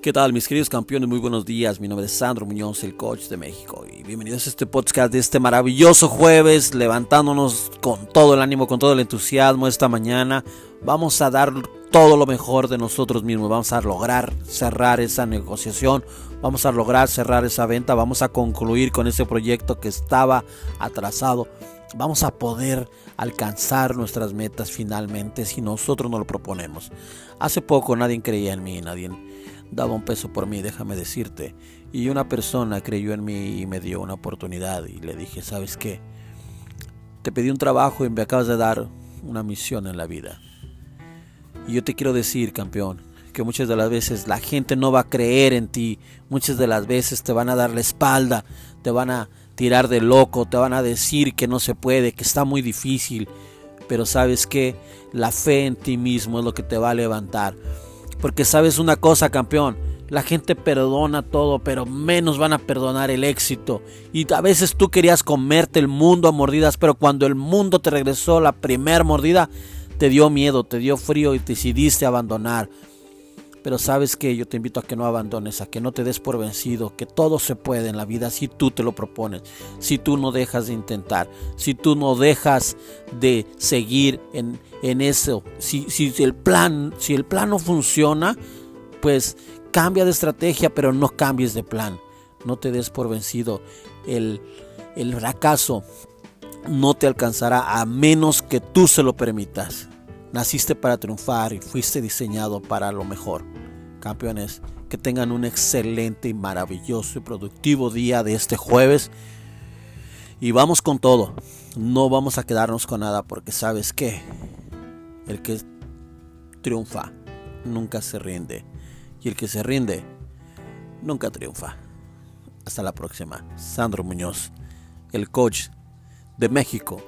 ¿Qué tal mis queridos campeones? Muy buenos días. Mi nombre es Sandro Muñoz, el coach de México. Y bienvenidos a este podcast de este maravilloso jueves, levantándonos con todo el ánimo, con todo el entusiasmo esta mañana. Vamos a dar todo lo mejor de nosotros mismos. Vamos a lograr cerrar esa negociación. Vamos a lograr cerrar esa venta. Vamos a concluir con ese proyecto que estaba atrasado. Vamos a poder alcanzar nuestras metas finalmente si nosotros nos lo proponemos. Hace poco nadie creía en mí, nadie daba un peso por mí, déjame decirte. Y una persona creyó en mí y me dio una oportunidad y le dije, ¿sabes qué? Te pedí un trabajo y me acabas de dar una misión en la vida. Y yo te quiero decir, campeón, que muchas de las veces la gente no va a creer en ti, muchas de las veces te van a dar la espalda, te van a tirar de loco, te van a decir que no se puede, que está muy difícil. Pero sabes que la fe en ti mismo es lo que te va a levantar. Porque sabes una cosa, campeón, la gente perdona todo, pero menos van a perdonar el éxito. Y a veces tú querías comerte el mundo a mordidas, pero cuando el mundo te regresó la primera mordida, te dio miedo, te dio frío y decidiste abandonar. Pero sabes que yo te invito a que no abandones, a que no te des por vencido, que todo se puede en la vida si tú te lo propones, si tú no dejas de intentar, si tú no dejas de seguir en, en eso. Si, si, el plan, si el plan no funciona, pues cambia de estrategia, pero no cambies de plan. No te des por vencido. El, el fracaso no te alcanzará a menos que tú se lo permitas. Naciste para triunfar y fuiste diseñado para lo mejor. Campeones, que tengan un excelente y maravilloso y productivo día de este jueves. Y vamos con todo. No vamos a quedarnos con nada porque sabes que el que triunfa nunca se rinde. Y el que se rinde nunca triunfa. Hasta la próxima. Sandro Muñoz, el coach de México